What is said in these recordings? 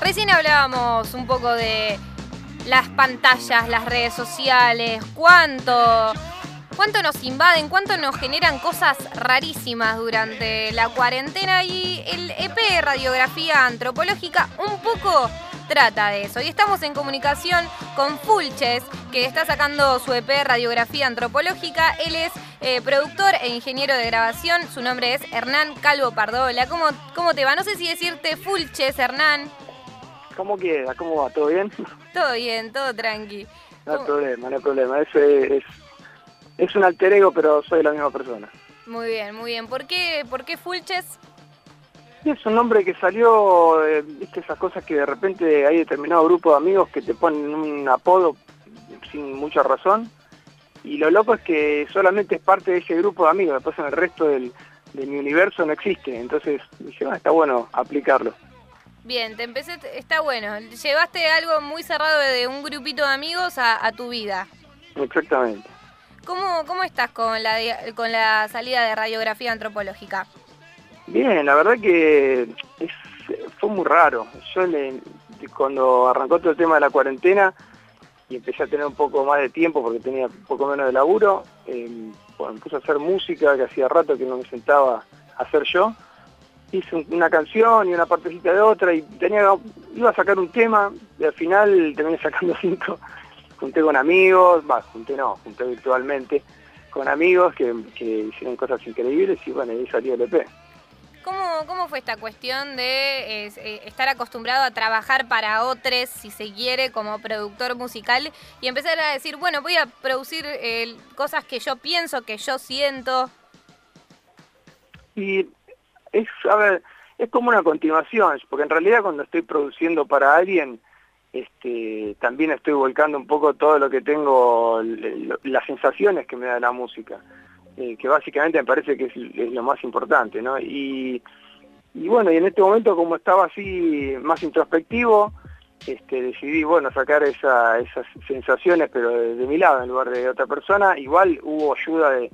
Recién hablábamos un poco de las pantallas, las redes sociales, cuánto, cuánto nos invaden, cuánto nos generan cosas rarísimas durante la cuarentena y el EP Radiografía Antropológica un poco trata de eso. Y estamos en comunicación con Fulches, que está sacando su EP Radiografía Antropológica. Él es eh, productor e ingeniero de grabación. Su nombre es Hernán Calvo Pardola. ¿Cómo, ¿Cómo te va? No sé si decirte Fulches, Hernán. ¿Cómo queda? ¿Cómo va? ¿Todo bien? Todo bien, todo tranqui. No hay problema, no hay problema. Es, es, es un alter ego, pero soy la misma persona. Muy bien, muy bien. ¿Por qué, por qué Fulches? Es un nombre que salió, eh, viste, esas cosas que de repente hay determinado grupo de amigos que te ponen un apodo sin mucha razón. Y lo loco es que solamente es parte de ese grupo de amigos, después en el resto del, de mi universo no existe. Entonces dije, ah, está bueno aplicarlo. Bien, te empecé, está bueno. Llevaste algo muy cerrado de un grupito de amigos a, tu vida. Exactamente. ¿Cómo, ¿Cómo estás con la, con la salida de radiografía antropológica? Bien, la verdad que fue muy raro. Yo cuando arrancó todo el tema de la cuarentena y empecé a tener un poco más de tiempo porque tenía un poco menos de laburo, eh, me puse a hacer música que hacía rato que no me sentaba a hacer yo hice una canción y una partecita de otra y tenía iba a sacar un tema y al final terminé sacando cinco. Junté con amigos, va, junté no, junté virtualmente con amigos que, hicieron cosas increíbles y bueno, ahí salió el EP. ¿Cómo, ¿Cómo, fue esta cuestión de eh, estar acostumbrado a trabajar para otros, si se quiere, como productor musical, y empezar a decir, bueno, voy a producir eh, cosas que yo pienso, que yo siento? Y es, a ver, es como una continuación, porque en realidad cuando estoy produciendo para alguien, este, también estoy volcando un poco todo lo que tengo, las sensaciones que me da la música, eh, que básicamente me parece que es, lo más importante, ¿no? Y, bueno, y en este momento como estaba así más introspectivo, este, decidí, bueno, sacar esas sensaciones, pero de, mi lado en lugar de otra persona. Igual hubo ayuda de,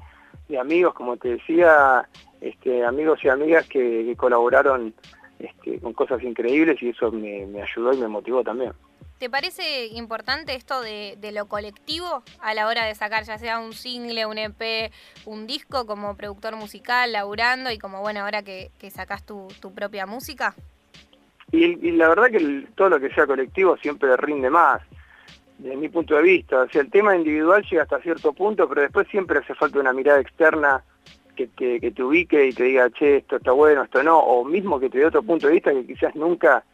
de amigos, como te decía, este, amigos y amigas que, colaboraron este, con cosas increíbles y eso me, ayudó y me motivó también. ¿Te parece importante esto de, lo colectivo a la hora de sacar ya sea un single, un EP, un disco como productor musical, laburando y como bueno, ahora que, que sacás tu, propia música? Y, la verdad que todo lo que sea colectivo siempre rinde más, desde mi punto de vista. O sea, el tema individual llega hasta cierto punto, pero después siempre hace falta una mirada externa que te, que te ubique y te diga, che, esto está bueno, esto no, o mismo que te dé otro punto de vista que quizás nunca,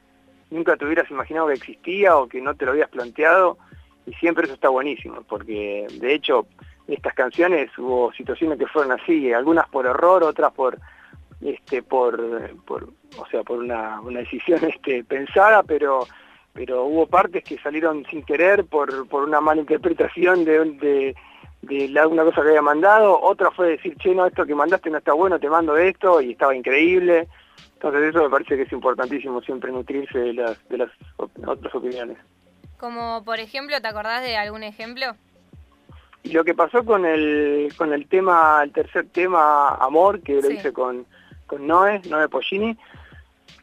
nunca te hubieras imaginado que existía o que no te lo habías planteado, y siempre eso está buenísimo, porque de hecho estas canciones hubo situaciones que fueron así, algunas por error, otras por este por, por o sea por una, una decisión este pensada pero pero hubo partes que salieron sin querer por, por una mala interpretación de, de, de alguna cosa que había mandado, otra fue decir, che, no, esto que mandaste no está bueno, te mando esto, y estaba increíble. Entonces eso me parece que es importantísimo siempre nutrirse de las, de las otras opiniones. Como por ejemplo, ¿te acordás de algún ejemplo? Y lo que pasó con el, con el tema, el tercer tema, Amor, que lo hice con, con Noé, Noé Pollini,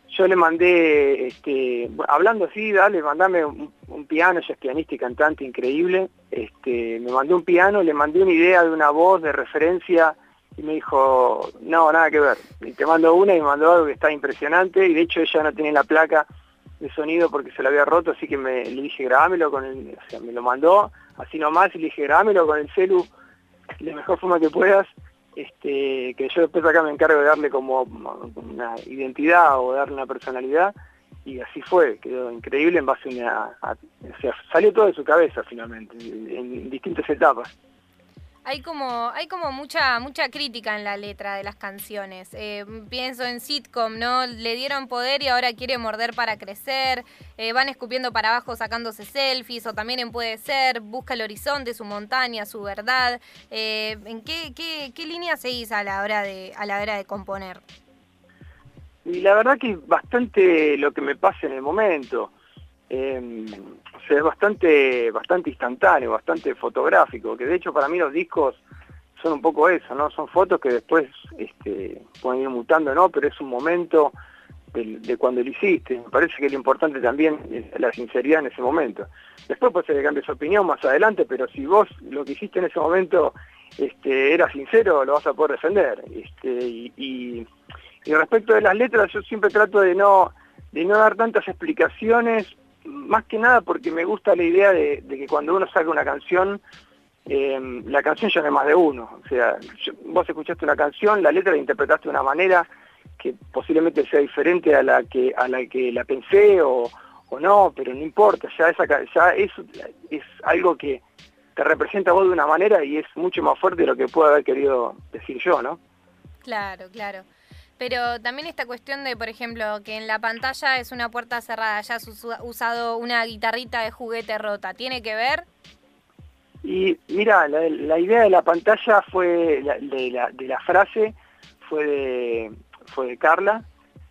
yo le mandé, este, hablando así, dale, mandame un, piano, ella es pianista y cantante increíble, este, me mandé un piano, le mandé una idea de una voz de referencia y me dijo, no, nada que ver, y te mando una y me mandó algo que está impresionante y de hecho ella no tiene la placa de sonido porque se la había roto, así que me, le dije grabámelo con el, o sea, me lo mandó así nomás y le dije grabámelo con el celu de la mejor forma que puedas este, que yo después acá me encargo de darle como una identidad o darle una personalidad y así fue, quedó increíble en base a una... o sea, salió todo de su cabeza finalmente, en distintas etapas hay como, hay como mucha, mucha crítica en la letra de las canciones. Eh, pienso en sitcom, ¿no? Le dieron poder y ahora quiere morder para crecer. Eh, van escupiendo para abajo sacándose selfies. O también en Puede Ser, busca el horizonte, su montaña, su verdad. Eh, ¿En qué, qué, qué línea seguís a la hora de, a la hora de componer? Y la verdad que es bastante lo que me pasa en el momento. Es bastante, bastante instantáneo, bastante fotográfico, que de hecho para mí los discos son un poco eso, ¿no? Son fotos que después este, pueden ir mutando, ¿no? Pero es un momento de, cuando lo hiciste. Me parece que lo importante también es la sinceridad en ese momento. Después puede ser que su opinión más adelante, pero si vos lo que hiciste en ese momento este, era sincero, lo vas a poder defender. Este, y, respecto de las letras, yo siempre trato de no, de no dar tantas explicaciones, más que nada porque me gusta la idea de, que cuando uno saca una canción, em, la canción ya no es más de uno. O sea, vos escuchaste una canción, la letra la interpretaste de una manera que posiblemente sea diferente a la que a la que la pensé o, no, pero no importa, ya esa ya eso es algo que te representa a vos de una manera y es mucho más fuerte de lo que puedo haber querido decir yo, ¿no? Claro, claro. Pero también esta cuestión de, por ejemplo, que en la pantalla es una puerta cerrada, ya has usado una guitarrita de juguete rota, ¿tiene que ver? Y mira, la, idea de la pantalla fue, de, la, de la frase, fue de, fue de Carla,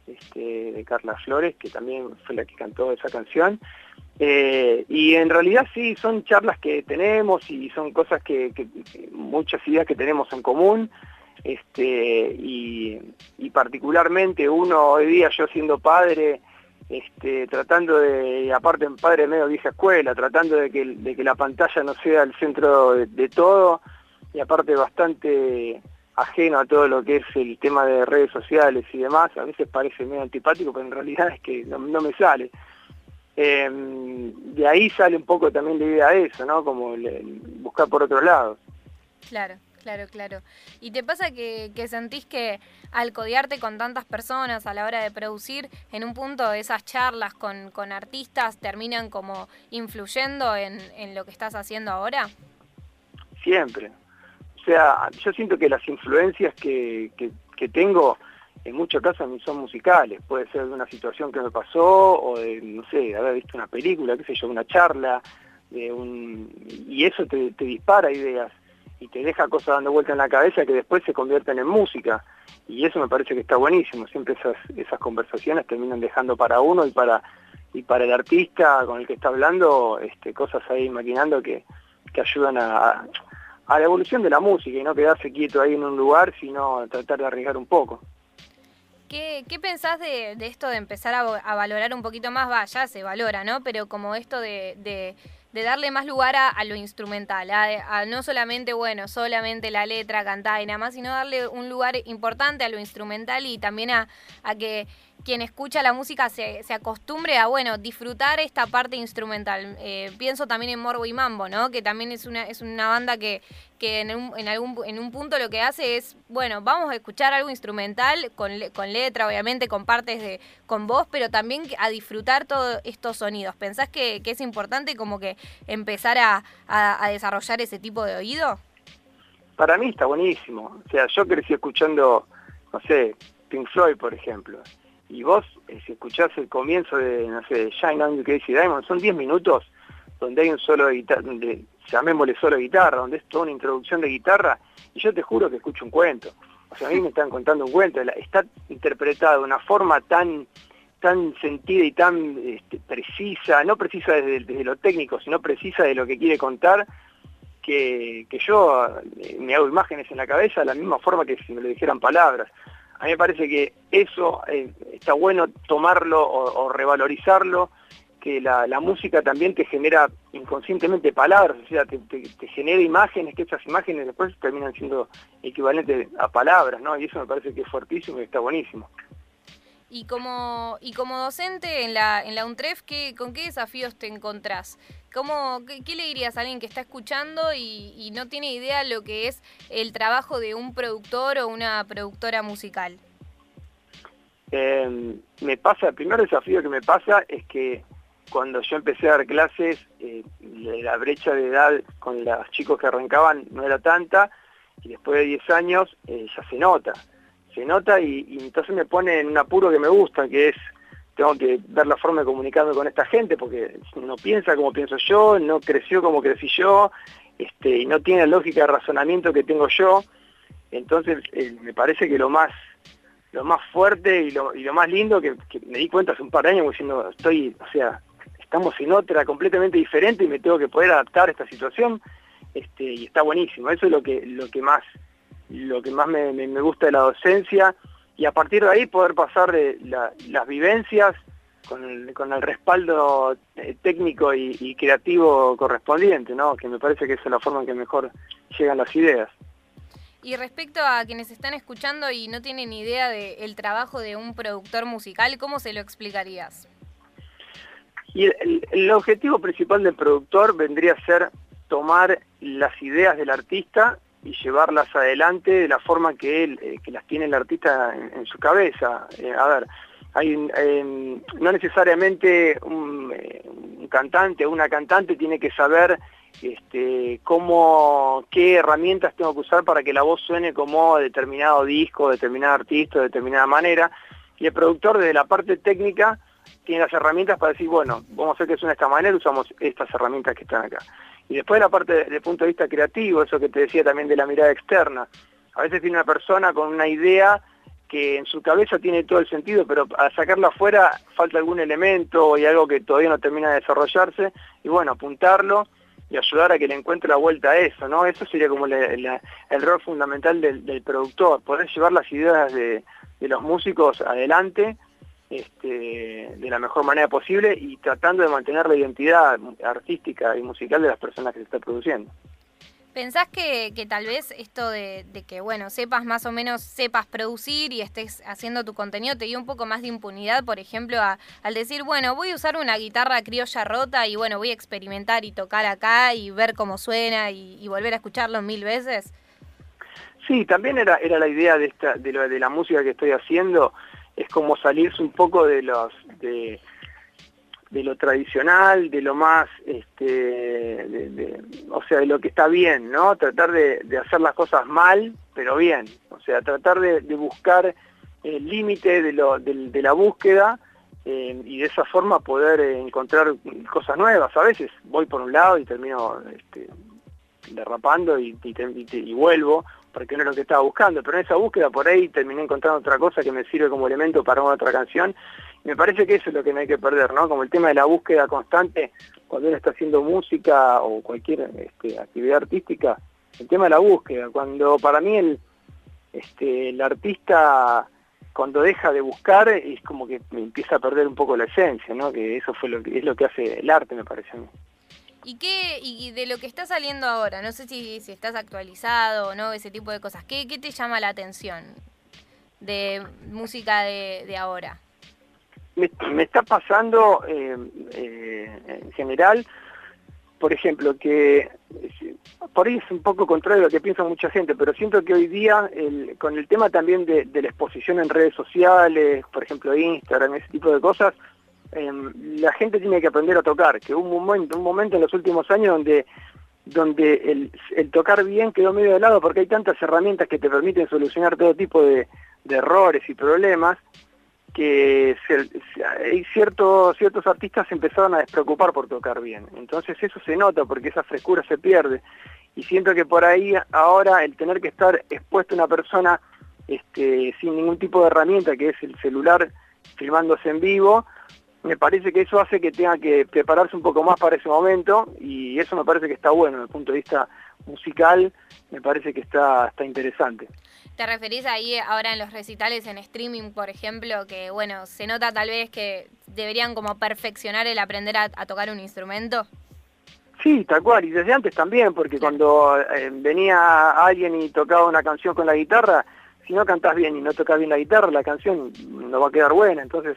este, de Carla Flores, que también fue la que cantó esa canción. Eh, y en realidad sí, son charlas que tenemos y son cosas que, muchas ideas que tenemos en común. Este, y, particularmente uno hoy día, yo siendo padre, este, tratando de, aparte en padre medio vieja escuela, tratando de que, de que la pantalla no sea el centro de todo, y aparte bastante ajeno a todo lo que es el tema de redes sociales y demás, a veces parece medio antipático, pero en realidad es que no, me sale. Em, de ahí sale un poco también la idea de eso, ¿no? Como buscar por otro lado. Claro, claro, claro. ¿Y te pasa que, sentís que al codearte con tantas personas a la hora de producir, en un punto esas charlas con, artistas terminan como influyendo en, lo que estás haciendo ahora? Siempre, sea, yo siento que las influencias que, tengo en muchos casos son musicales, puede ser de una situación que me pasó o de, no sé, haber visto una película, qué sé yo, una charla, de un, y eso te, dispara ideas y te deja cosas dando vuelta en la cabeza que después se convierten en música y eso me parece que está buenísimo, siempre esas, conversaciones terminan dejando para uno y para y para el artista con el que está hablando este, cosas ahí maquinando que, que ayudan a, la evolución de la música y no quedarse quieto ahí en un lugar, sino tratar de arriesgar un poco. ¿Qué, qué pensás de, esto de empezar a, valorar un poquito más? Va, ya se valora, ¿no? Pero como esto de, darle más lugar a, lo instrumental, a, no solamente, bueno, solamente la letra cantada y nada más, sino darle un lugar importante a lo instrumental y también a, a que quien escucha la música se, se, acostumbre a, bueno, disfrutar esta parte instrumental. Eh, pienso también en Morbo y Mambo, ¿no? Que también es una, es una banda que, que en, un, en, algún, en un punto lo que hace es, bueno, vamos a escuchar algo instrumental, con, con letra, obviamente, con partes de, con voz, pero también a disfrutar todos estos sonidos. ¿Pensás que, es importante como que empezar a, a desarrollar ese tipo de oído? Para mí está buenísimo. O sea, yo crecí escuchando, no sé, Pink Floyd, por ejemplo y vos, eh, si escuchás el comienzo de, no sé, Shine On You Crazy Diamond, son 10 minutos donde hay un solo de guitarra, llamémosle solo de guitarra, donde es toda una introducción de guitarra, y yo te juro que escucho un cuento. O sea, a mí me están contando un cuento, está interpretado de una forma tan tan sentida y tan este, precisa, no precisa desde, lo técnico, sino precisa de lo que quiere contar, que, que yo eh, me hago imágenes en la cabeza de la misma forma que si me lo dijeran palabras. A mí me parece que eso eh, está bueno tomarlo o, revalorizarlo, que la, música también te genera inconscientemente palabras, o sea, te, genera imágenes, que esas imágenes después terminan siendo equivalentes a palabras, ¿no? Y eso me parece que es fuertísimo y está buenísimo. Y como, y como docente en la, en la UNTREF, ¿con qué desafíos te encontrás? ¿Cómo, qué, le dirías a alguien que está escuchando y, no tiene idea lo que es el trabajo de un productor o una productora musical? Em, me pasa, el primer desafío que me pasa es que cuando yo empecé a dar clases, eh, la brecha de edad con los chicos que arrancaban no era tanta, y después de 10 años eh, ya se nota se nota y, entonces me pone en un apuro que me gusta, que es, tengo que ver la forma de comunicarme con esta gente, porque no piensa como pienso yo, no creció como crecí yo, este, y no tiene la lógica de razonamiento que tengo yo, entonces eh, me parece que lo más lo más fuerte y lo, más lindo que, me di cuenta hace un par de años diciendo estoy o sea estamos en otra completamente diferente y me tengo que poder adaptar a esta situación, este, y está buenísimo. Eso es lo que, lo que más, lo que más me, gusta de la docencia, y a partir de ahí poder pasar de las vivencias con el, respaldo eh, técnico y, creativo correspondiente, ¿no? que me parece que esa es la forma en que mejor llegan las ideas. Y respecto a quienes están escuchando y no tienen idea del trabajo de un productor musical, ¿cómo se lo explicarías? Y el, objetivo principal del productor vendría a ser tomar las ideas del artista y llevarlas adelante de la forma que él, eh, que las tiene el artista en, su cabeza. Eh, a ver, hay no necesariamente un, eh, un, cantante una cantante tiene que saber este, cómo, qué herramientas tengo que usar para que la voz suene como determinado disco, determinado artista, de determinada manera. Y el productor desde la parte técnica tiene las herramientas para decir, bueno, vamos a hacer que suene de esta manera, usamos estas herramientas que están acá. Y después la parte desde el punto de vista creativo, eso que te decía también de la mirada externa. A veces tiene una persona con una idea que en su cabeza tiene todo el sentido, pero al sacarla afuera falta algún elemento y algo que todavía no termina de desarrollarse, y bueno, apuntarlo y ayudar a que le encuentre la vuelta a eso, ¿no? Eso sería como el rol fundamental del, productor, poder llevar las ideas de, los músicos adelante este, de la mejor manera posible y tratando de mantener la identidad artística y musical de las personas que se está produciendo. ¿Pensás que, tal vez esto de, que, bueno, sepas más o menos, sepas producir y estés haciendo tu contenido te dio un poco más de impunidad, por ejemplo, al decir, bueno, voy a usar una guitarra criolla rota y bueno, voy a experimentar y tocar acá y ver cómo suena y, volver a escucharlo mil veces? Sí, también era, era la idea de, esta, de, lo, de la música que estoy haciendo, es como salirse un poco de lo tradicional, de lo más, este, de, o sea, de lo que está bien, ¿no? Tratar de, hacer las cosas mal, pero bien. O sea, tratar de, buscar el límite de, la búsqueda eh, y de esa forma poder encontrar cosas nuevas. A veces voy por un lado y termino este, derrapando y, vuelvo, porque no es lo que estaba buscando, pero en esa búsqueda por ahí terminé encontrando otra cosa que me sirve como elemento para otra canción me parece que eso es lo que no hay que perder, ¿no? Como el tema de la búsqueda constante cuando uno está haciendo música o cualquier este, actividad artística, el tema de la búsqueda, cuando para mí el, este, el artista cuando deja de buscar es como que empieza a perder un poco la esencia, ¿no? Que eso fue lo que es lo que hace el arte, me parece a mí. ¿Y qué y de lo que está saliendo ahora? No sé si, si estás actualizado o no, ese tipo de cosas. ¿Qué, qué te llama la atención de música de, de ahora? me, está pasando eh, eh, en general, por ejemplo, que por ahí es un poco contrario a lo que piensa mucha gente, pero siento que hoy día, con el tema también de, la exposición en redes sociales, por ejemplo Instagram, ese tipo de cosas, em, la gente tiene que aprender a tocar, que hubo un momento, un momento en los últimos años donde donde el, tocar bien quedó medio de lado porque hay tantas herramientas que te permiten solucionar todo tipo de errores y problemas que hay ciertos, artistas empezaron a despreocupar por tocar bien. Entonces eso se nota porque esa frescura se pierde. Y siento que por ahí ahora el tener que estar expuesto a una persona este, sin ningún tipo de herramienta, que es el celular filmándose en vivo, me parece que eso hace que tenga que prepararse un poco más para ese momento y eso me parece que está bueno desde el punto de vista musical, me parece que está, está interesante. ¿Te referís ahí ahora en los recitales en streaming, por ejemplo, que bueno, se nota tal vez que deberían como perfeccionar el aprender a, tocar un instrumento? Sí, tal cual, y desde antes también, porque cuando eh, venía alguien y tocaba una canción con la guitarra, si no cantás bien y no tocas bien la guitarra, la canción no va a quedar buena, entonces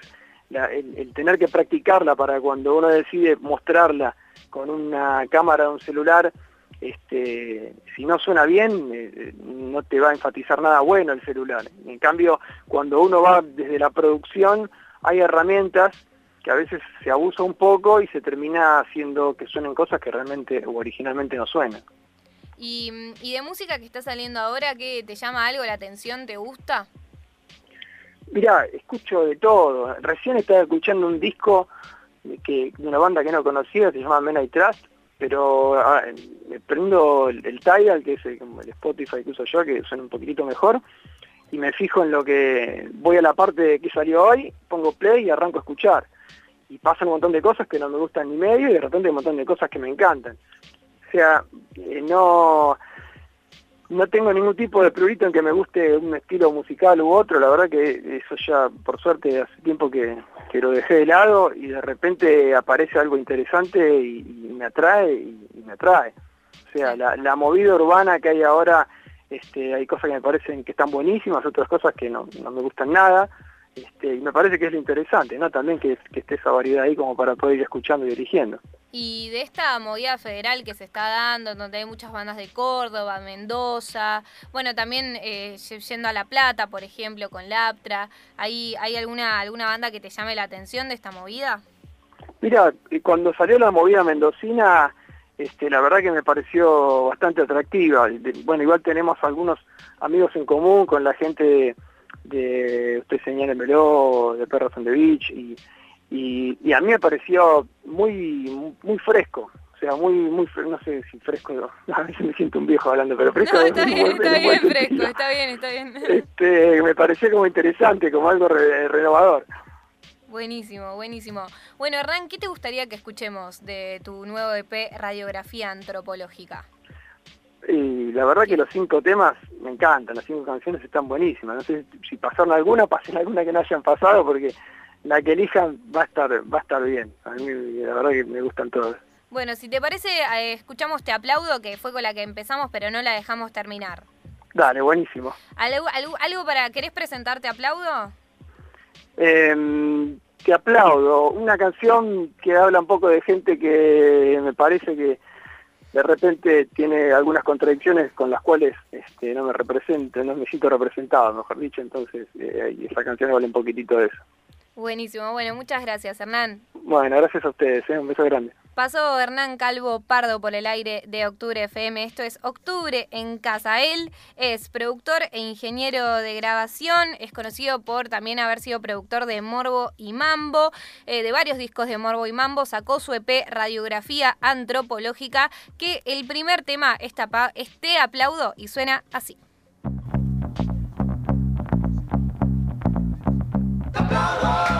el, tener que practicarla para cuando uno decide mostrarla con una cámara de un celular, este, si no suena bien, eh, no te va a enfatizar nada bueno el celular. En cambio, cuando uno va desde la producción, hay herramientas que a veces se abusa un poco y se termina haciendo que suenen cosas que realmente o originalmente no suenan. ¿Y, de música que está saliendo ahora, qué te llama algo la atención? ¿Te gusta? Mira, escucho de todo. Recién estaba escuchando un disco de una banda que no conocía, se llama Men I Trust, pero ah, prendo el, Tidal, que es el, Spotify que uso yo, que suena un poquitito mejor, y me fijo en lo que voy a la parte que salió hoy, pongo play y arranco a escuchar. y pasan un montón de cosas que no me gustan ni medio y de repente un montón de cosas que me encantan. O sea, eh, no no tengo ningún tipo de prurito en que me guste un estilo musical u otro, la verdad que eso ya por suerte hace tiempo que, que lo dejé de lado y de repente aparece algo interesante y, me atrae y, me atrae. O sea, la, la, movida urbana que hay ahora, este, hay cosas que me parecen que están buenísimas, otras cosas que no, no me gustan nada, este, y me parece que es lo interesante, ¿no? También que, esté esa variedad ahí como para poder ir escuchando y dirigiendo. Y de esta movida federal que se está dando, donde hay muchas bandas de Córdoba, Mendoza, bueno, también eh, yendo a La Plata, por ejemplo, con Laptra, ¿hay, ¿hay alguna, alguna banda que te llame la atención de esta movida? Mira, cuando salió la movida mendocina, este, la verdad que me pareció bastante atractiva. Bueno, igual tenemos algunos amigos en común con la gente de Usted Señálemelo, de Perros on the Beach, y, y, a mí me pareció muy muy fresco, o sea, muy, muy, no sé si fresco, a veces me siento un viejo hablando, pero fresco. No, está bien, está bien, fresco, está bien, está bien. Este, me pareció como interesante, como algo renovador. Buenísimo, buenísimo. Bueno, Hernán, ¿qué te gustaría que escuchemos de tu nuevo EP Radiografía Antropológica? Y la verdad que los cinco temas me encantan, las cinco canciones están buenísimas. No sé si pasaron alguna, pasen alguna que no hayan pasado, porque la que elijan va a estar, va a estar bien. A mí la verdad que me gustan todas. Bueno, si te parece, eh, escuchamos Te Aplaudo, que fue con la que empezamos, pero no la dejamos terminar. Dale, buenísimo. ¿Algo, algo, para, querés presentarte Aplaudo? Eh, te aplaudo. Una canción que habla un poco de gente que me parece que de repente tiene algunas contradicciones con las cuales este, no me represento, no me siento representado, mejor dicho, entonces eh, esa canción vale un poquitito de eso. Buenísimo, bueno, muchas gracias Hernán. Bueno, gracias a ustedes, ¿eh? un beso grande. Pasó Hernán Calvo Pardo por el aire de Octubre FM. Esto es Octubre en Casa. Él es productor e ingeniero de grabación. Es conocido por también haber sido productor de Morbo y Mambo, eh, de varios discos de Morbo y Mambo. Sacó su EP Radiografía Antropológica, que el primer tema es, Te Aplaudo y suena así. Tá!